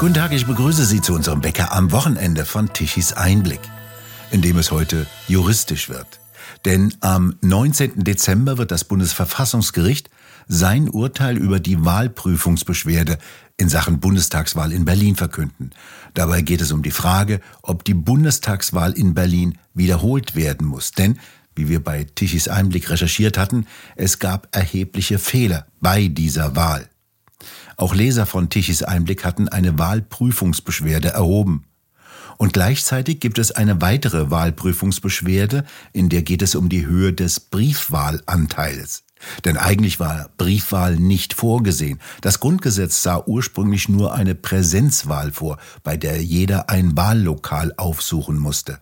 Guten Tag, ich begrüße Sie zu unserem Bäcker am Wochenende von Tichys Einblick, in dem es heute juristisch wird. Denn am 19. Dezember wird das Bundesverfassungsgericht sein Urteil über die Wahlprüfungsbeschwerde in Sachen Bundestagswahl in Berlin verkünden. Dabei geht es um die Frage, ob die Bundestagswahl in Berlin wiederholt werden muss. Denn, wie wir bei Tichys Einblick recherchiert hatten, es gab erhebliche Fehler bei dieser Wahl. Auch Leser von Tichys Einblick hatten eine Wahlprüfungsbeschwerde erhoben. Und gleichzeitig gibt es eine weitere Wahlprüfungsbeschwerde, in der geht es um die Höhe des Briefwahlanteils. Denn eigentlich war Briefwahl nicht vorgesehen. Das Grundgesetz sah ursprünglich nur eine Präsenzwahl vor, bei der jeder ein Wahllokal aufsuchen musste.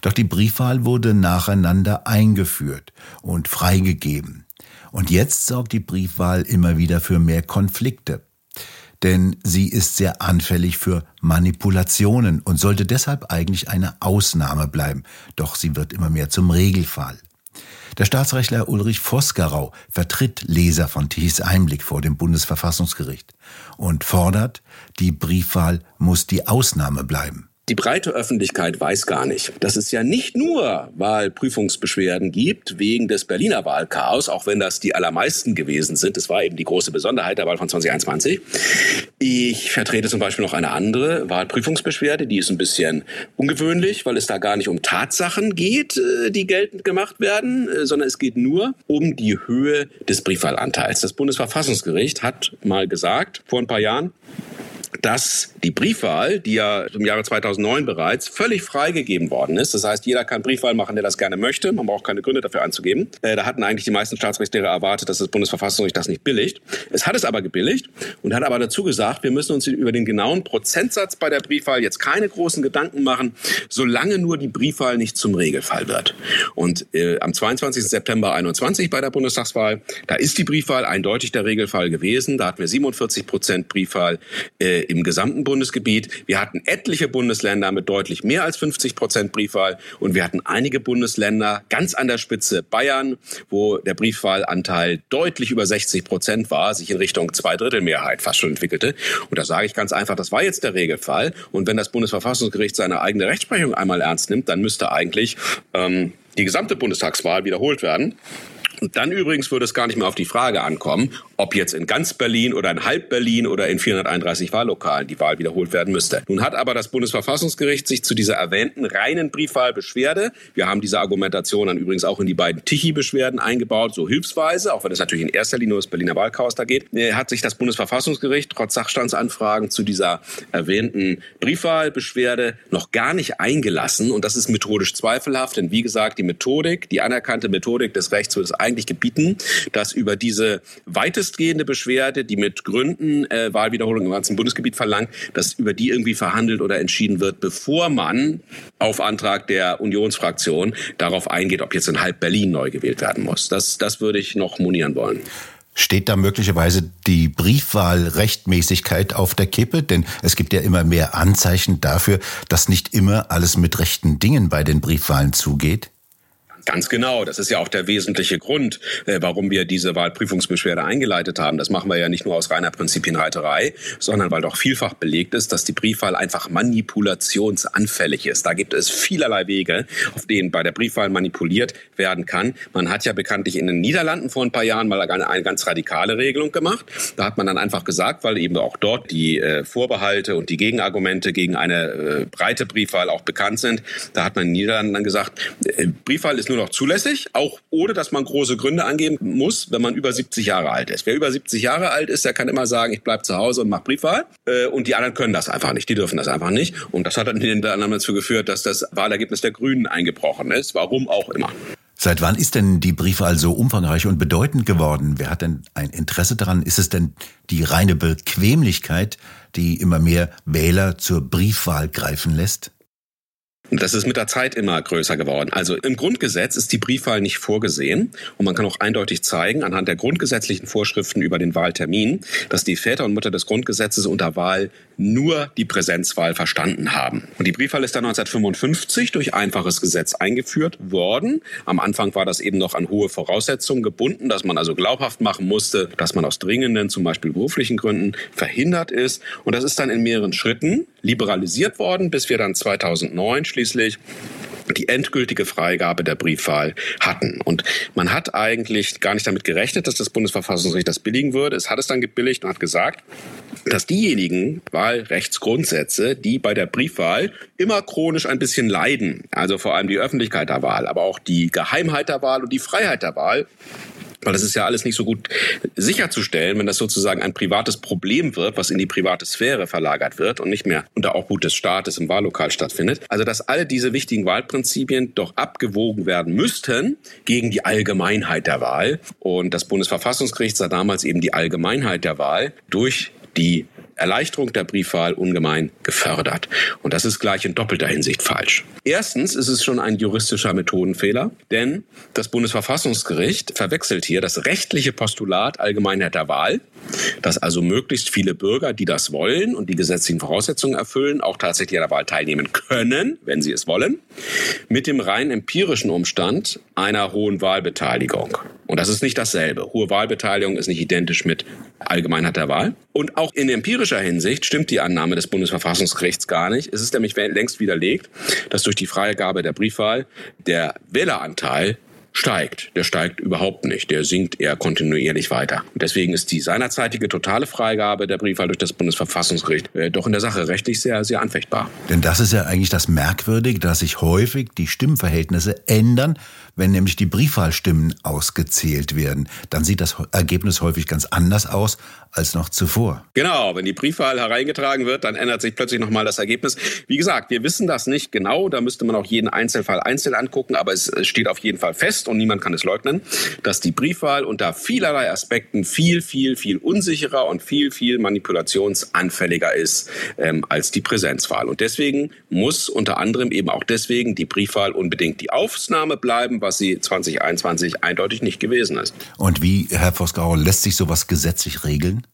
Doch die Briefwahl wurde nacheinander eingeführt und freigegeben. Und jetzt sorgt die Briefwahl immer wieder für mehr Konflikte denn sie ist sehr anfällig für Manipulationen und sollte deshalb eigentlich eine Ausnahme bleiben. Doch sie wird immer mehr zum Regelfall. Der Staatsrechtler Ulrich Vosgerau vertritt Leser von Tichys Einblick vor dem Bundesverfassungsgericht und fordert, die Briefwahl muss die Ausnahme bleiben. Die breite Öffentlichkeit weiß gar nicht, dass es ja nicht nur Wahlprüfungsbeschwerden gibt wegen des Berliner Wahlchaos, auch wenn das die allermeisten gewesen sind. Das war eben die große Besonderheit der Wahl von 2021. Ich vertrete zum Beispiel noch eine andere Wahlprüfungsbeschwerde, die ist ein bisschen ungewöhnlich, weil es da gar nicht um Tatsachen geht, äh, die geltend gemacht werden, äh, sondern es geht nur um die Höhe des Briefwahlanteils. Das Bundesverfassungsgericht hat mal gesagt, vor ein paar Jahren, dass die Briefwahl, die ja im Jahre 2009 bereits völlig freigegeben worden ist, das heißt, jeder kann Briefwahl machen, der das gerne möchte, man braucht keine Gründe dafür anzugeben. Äh, da hatten eigentlich die meisten Staatsrechtslehrer erwartet, dass das Bundesverfassungsgericht das nicht billigt. Es hat es aber gebilligt und hat aber dazu gesagt, wir müssen uns über den genauen Prozentsatz bei der Briefwahl jetzt keine großen Gedanken machen, solange nur die Briefwahl nicht zum Regelfall wird. Und äh, am 22. September 21 bei der Bundestagswahl, da ist die Briefwahl eindeutig der Regelfall gewesen. Da hatten wir 47 Prozent Briefwahl äh, im gesamten Bundesgebiet. Wir hatten etliche Bundesländer mit deutlich mehr als 50 Prozent Briefwahl und wir hatten einige Bundesländer ganz an der Spitze Bayern, wo der Briefwahlanteil deutlich über 60 Prozent war, sich in Richtung Zweidrittelmehrheit fast schon entwickelte. Und da sage ich ganz einfach, das war jetzt der Regelfall. Und wenn das Bundesverfassungsgericht seine eigene Rechtsprechung einmal ernst nimmt, dann müsste eigentlich ähm, die gesamte Bundestagswahl wiederholt werden. Und dann übrigens würde es gar nicht mehr auf die Frage ankommen, ob jetzt in ganz Berlin oder in halb Berlin oder in 431 Wahllokalen die Wahl wiederholt werden müsste. Nun hat aber das Bundesverfassungsgericht sich zu dieser erwähnten reinen Briefwahlbeschwerde, wir haben diese Argumentation dann übrigens auch in die beiden Tichy-Beschwerden eingebaut, so hilfsweise, auch wenn es natürlich in erster Linie um das Berliner Wahlchaos da geht, äh, hat sich das Bundesverfassungsgericht trotz Sachstandsanfragen zu dieser erwähnten Briefwahlbeschwerde noch gar nicht eingelassen. Und das ist methodisch zweifelhaft, denn wie gesagt, die Methodik, die anerkannte Methodik des Rechts würde es eigentlich gebieten, dass über diese weitest weitestgehende Beschwerde, die mit Gründen äh, Wahlwiederholung im ganzen Bundesgebiet verlangt, dass über die irgendwie verhandelt oder entschieden wird, bevor man auf Antrag der Unionsfraktion darauf eingeht, ob jetzt in halb Berlin neu gewählt werden muss. Das, das würde ich noch monieren wollen. Steht da möglicherweise die Briefwahlrechtmäßigkeit auf der Kippe? Denn es gibt ja immer mehr Anzeichen dafür, dass nicht immer alles mit rechten Dingen bei den Briefwahlen zugeht. Ganz genau. Das ist ja auch der wesentliche Grund, äh, warum wir diese Wahlprüfungsbeschwerde eingeleitet haben. Das machen wir ja nicht nur aus reiner Prinzipienreiterei, sondern weil doch vielfach belegt ist, dass die Briefwahl einfach manipulationsanfällig ist. Da gibt es vielerlei Wege, auf denen bei der Briefwahl manipuliert werden kann. Man hat ja bekanntlich in den Niederlanden vor ein paar Jahren mal eine, eine ganz radikale Regelung gemacht. Da hat man dann einfach gesagt, weil eben auch dort die äh, Vorbehalte und die Gegenargumente gegen eine äh, breite Briefwahl auch bekannt sind, da hat man in den Niederlanden dann gesagt, Briefwahl ist nur noch zulässig, auch ohne dass man große Gründe angeben muss, wenn man über 70 Jahre alt ist. Wer über 70 Jahre alt ist, der kann immer sagen, ich bleibe zu Hause und mache Briefwahl. Äh, und die anderen können das einfach nicht, die dürfen das einfach nicht. Und das hat dann hinter anderem dazu geführt, dass das Wahlergebnis der Grünen eingebrochen ist, warum auch immer. Seit wann ist denn die Briefwahl so umfangreich und bedeutend geworden? Wer hat denn ein Interesse daran? Ist es denn die reine Bequemlichkeit, die immer mehr Wähler zur Briefwahl greifen lässt? Das ist mit der Zeit immer größer geworden. Also im Grundgesetz ist die Briefwahl nicht vorgesehen und man kann auch eindeutig zeigen anhand der grundgesetzlichen Vorschriften über den Wahltermin, dass die Väter und Mutter des Grundgesetzes unter Wahl nur die Präsenzwahl verstanden haben. Und die Briefwahl ist dann 1955 durch einfaches Gesetz eingeführt worden. Am Anfang war das eben noch an hohe Voraussetzungen gebunden, dass man also glaubhaft machen musste, dass man aus dringenden, zum Beispiel beruflichen Gründen verhindert ist. Und das ist dann in mehreren Schritten liberalisiert worden, bis wir dann 2009 schließlich die endgültige Freigabe der Briefwahl hatten. Und man hat eigentlich gar nicht damit gerechnet, dass das Bundesverfassungsgericht das billigen würde. Es hat es dann gebilligt und hat gesagt, dass diejenigen Wahlrechtsgrundsätze, die bei der Briefwahl immer chronisch ein bisschen leiden, also vor allem die Öffentlichkeit der Wahl, aber auch die Geheimheit der Wahl und die Freiheit der Wahl, weil das ist ja alles nicht so gut sicherzustellen, wenn das sozusagen ein privates Problem wird, was in die private Sphäre verlagert wird und nicht mehr unter Obhut des Staates im Wahllokal stattfindet. Also dass alle diese wichtigen Wahlprinzipien doch abgewogen werden müssten gegen die Allgemeinheit der Wahl. Und das Bundesverfassungsgericht sah damals eben die Allgemeinheit der Wahl durch die Erleichterung der Briefwahl ungemein gefördert. Und das ist gleich in doppelter Hinsicht falsch. Erstens ist es schon ein juristischer Methodenfehler, denn das Bundesverfassungsgericht verwechselt hier das rechtliche Postulat Allgemeinheit der Wahl, dass also möglichst viele Bürger, die das wollen und die gesetzlichen Voraussetzungen erfüllen, auch tatsächlich an der Wahl teilnehmen können, wenn sie es wollen, mit dem rein empirischen Umstand einer hohen Wahlbeteiligung. Und das ist nicht dasselbe. Hohe Wahlbeteiligung ist nicht identisch mit Allgemeinheit der Wahl. Und auch in empirischer Hinsicht stimmt die Annahme des Bundesverfassungsgerichts gar nicht. Es ist nämlich längst widerlegt, dass durch die Freigabe der Briefwahl der Wähleranteil steigt. Der steigt überhaupt nicht. Der sinkt eher kontinuierlich weiter. Und deswegen ist die seinerzeitige totale Freigabe der Briefwahl durch das Bundesverfassungsgericht äh, doch in der Sache rechtlich sehr, sehr anfechtbar. Denn das ist ja eigentlich das Merkwürdige, dass sich häufig die Stimmverhältnisse ändern, wenn nämlich die Briefwahlstimmen ausgezählt werden. Dann sieht das Ergebnis häufig ganz anders aus als noch zuvor. Genau, wenn die Briefwahl hereingetragen wird, dann ändert sich plötzlich nochmal das Ergebnis. Wie gesagt, wir wissen das nicht genau, da müsste man auch jeden Einzelfall einzeln angucken, aber es steht auf jeden Fall fest und niemand kann es leugnen, dass die Briefwahl unter vielerlei Aspekten viel, viel, viel unsicherer und viel, viel manipulationsanfälliger ist ähm, als die Präsenzwahl. Und deswegen muss unter anderem eben auch deswegen die Briefwahl unbedingt die Aufnahme bleiben, was sie 2021 eindeutig nicht gewesen ist. Und wie, Herr Vosgauer, lässt sich sowas gesetzlich regeln?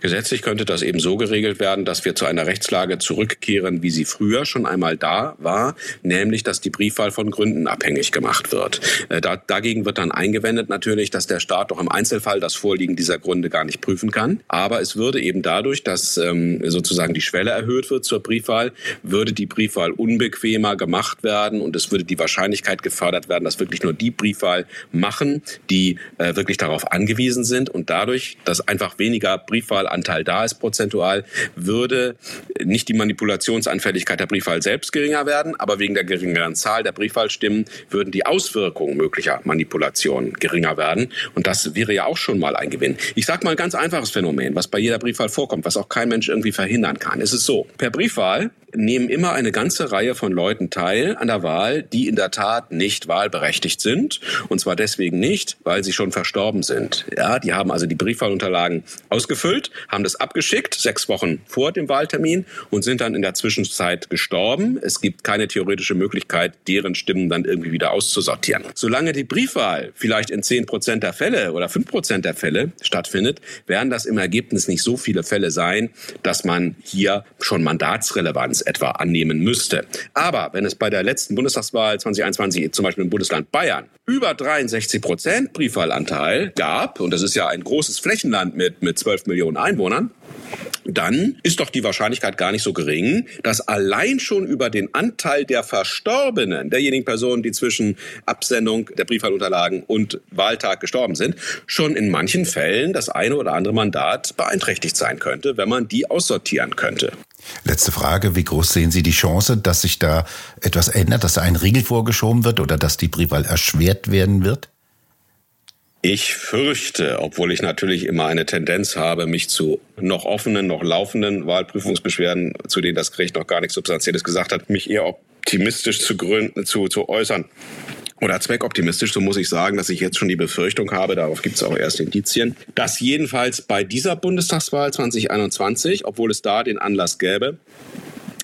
Gesetzlich könnte das eben so geregelt werden, dass wir zu einer Rechtslage zurückkehren, wie sie früher schon einmal da war, nämlich dass die Briefwahl von Gründen abhängig gemacht wird. Äh, da, dagegen wird dann eingewendet natürlich, dass der Staat doch im Einzelfall das Vorliegen dieser Gründe gar nicht prüfen kann. Aber es würde eben dadurch, dass ähm, sozusagen die Schwelle erhöht wird zur Briefwahl, würde die Briefwahl unbequemer gemacht werden und es würde die Wahrscheinlichkeit gefördert werden, dass wirklich nur die Briefwahl machen, die äh, wirklich darauf angewiesen sind und dadurch, dass einfach weniger Briefwahl Anteil da ist prozentual, würde nicht die Manipulationsanfälligkeit der Briefwahl selbst geringer werden, aber wegen der geringeren Zahl der Briefwahlstimmen würden die Auswirkungen möglicher Manipulationen geringer werden. Und das wäre ja auch schon mal ein Gewinn. Ich sage mal ein ganz einfaches Phänomen, was bei jeder Briefwahl vorkommt, was auch kein Mensch irgendwie verhindern kann. Es ist so, per Briefwahl nehmen immer eine ganze Reihe von Leuten teil an der Wahl, die in der Tat nicht wahlberechtigt sind. Und zwar deswegen nicht, weil sie schon verstorben sind. Ja, die haben also die Briefwahlunterlagen ausgefüllt, haben das abgeschickt, sechs Wochen vor dem Wahltermin und sind dann in der Zwischenzeit gestorben. Es gibt keine theoretische Möglichkeit, deren Stimmen dann irgendwie wieder auszusortieren. Solange die Briefwahl vielleicht in zehn Prozent der Fälle oder fünf Prozent der Fälle stattfindet, werden das im Ergebnis nicht so viele Fälle sein, dass man hier schon Mandatsrelevanz etwa annehmen müsste. Aber wenn es bei der letzten Bundestagswahl 2021 zum Beispiel im Bundesland Bayern über 63 Prozent Briefwahlanteil gab, und das ist ja ein großes Flächenland mit, mit 12 Millionen Einwohnern, dann ist doch die Wahrscheinlichkeit gar nicht so gering, dass allein schon über den Anteil der Verstorbenen, derjenigen Personen, die zwischen Absendung der Briefwahlunterlagen und Wahltag gestorben sind, schon in manchen Fällen das eine oder andere Mandat beeinträchtigt sein könnte, wenn man die aussortieren könnte. Letzte Frage. Wie groß sehen Sie die Chance, dass sich da etwas ändert, dass da ein Riegel vorgeschoben wird oder dass die Briefwahl erschwert werden wird? Ich fürchte, obwohl ich natürlich immer eine Tendenz habe, mich zu noch offenen, noch laufenden Wahlprüfungsbeschwerden, zu denen das Gericht noch gar nichts Substanzielles gesagt hat, mich eher optimistisch zu, gründen, zu, zu äußern. Oder zweckoptimistisch, so muss ich sagen, dass ich jetzt schon die Befürchtung habe, darauf gibt es auch erste Indizien, dass jedenfalls bei dieser Bundestagswahl 2021, obwohl es da den Anlass gäbe,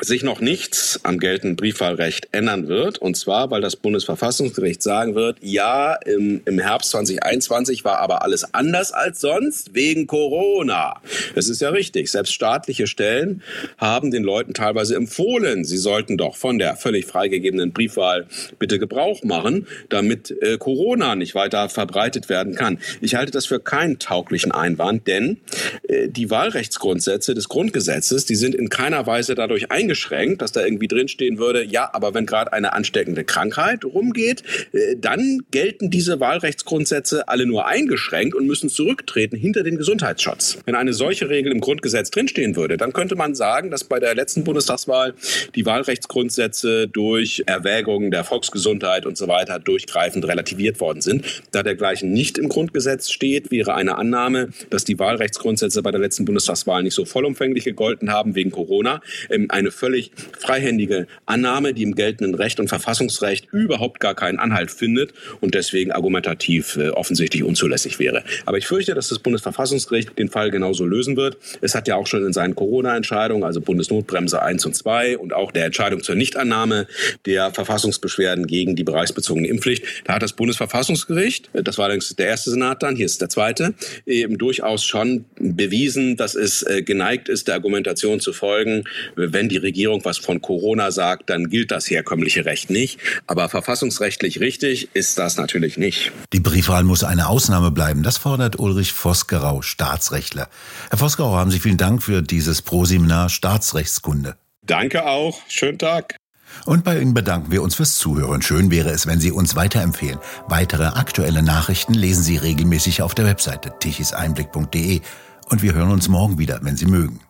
sich noch nichts am geltenden Briefwahlrecht ändern wird. Und zwar, weil das Bundesverfassungsgericht sagen wird, ja, im, im Herbst 2021 war aber alles anders als sonst wegen Corona. Das ist ja richtig. Selbst staatliche Stellen haben den Leuten teilweise empfohlen, sie sollten doch von der völlig freigegebenen Briefwahl bitte Gebrauch machen, damit äh, Corona nicht weiter verbreitet werden kann. Ich halte das für keinen tauglichen Einwand, denn äh, die Wahlrechtsgrundsätze des Grundgesetzes, die sind in keiner Weise dadurch eingeschränkt, dass da irgendwie drinstehen würde, ja, aber wenn gerade eine ansteckende Krankheit rumgeht, äh, dann gelten diese Wahlrechtsgrundsätze alle nur eingeschränkt und müssen zurücktreten hinter den Gesundheitsschutz. Wenn eine solche Regel im Grundgesetz drinstehen würde, dann könnte man sagen, dass bei der letzten Bundestagswahl die Wahlrechtsgrundsätze durch Erwägungen der Volksgesundheit und so weiter durchgreifend relativiert worden sind. Da dergleichen nicht im Grundgesetz steht, wäre eine Annahme, dass die Wahlrechtsgrundsätze bei der letzten Bundestagswahl nicht so vollumfänglich gegolten haben wegen Corona, ähm, eine völlig freihändige Annahme, die im geltenden Recht und Verfassungsrecht überhaupt gar keinen Anhalt findet und deswegen argumentativ äh, offensichtlich unzulässig wäre. Aber ich fürchte, dass das Bundesverfassungsgericht den Fall genauso lösen wird. Es hat ja auch schon in seinen Corona-Entscheidungen, also Bundesnotbremse 1 und 2 und auch der Entscheidung zur Nichtannahme der Verfassungsbeschwerden gegen die bereichsbezogene Impfpflicht, da hat das Bundesverfassungsgericht, äh, das war allerdings der erste Senat dann, hier ist der zweite, eben durchaus schon bewiesen, dass es äh, geneigt ist, der Argumentation zu folgen, wenn die Regierung was von Corona sagt, dann gilt das herkömmliche Recht nicht. Aber verfassungsrechtlich richtig ist das natürlich nicht. Die Briefwahl muss eine Ausnahme bleiben. Das fordert Ulrich Vosgerau, Staatsrechtler. Herr Vosgerau, haben Sie vielen Dank für dieses Proseminar Staatsrechtskunde. Danke auch. Schönen Tag. Und bei Ihnen bedanken wir uns fürs Zuhören. Schön wäre es, wenn Sie uns weiterempfehlen. Weitere aktuelle Nachrichten lesen Sie regelmäßig auf der Webseite tichiseinblick.de. Und wir hören uns morgen wieder, wenn Sie mögen.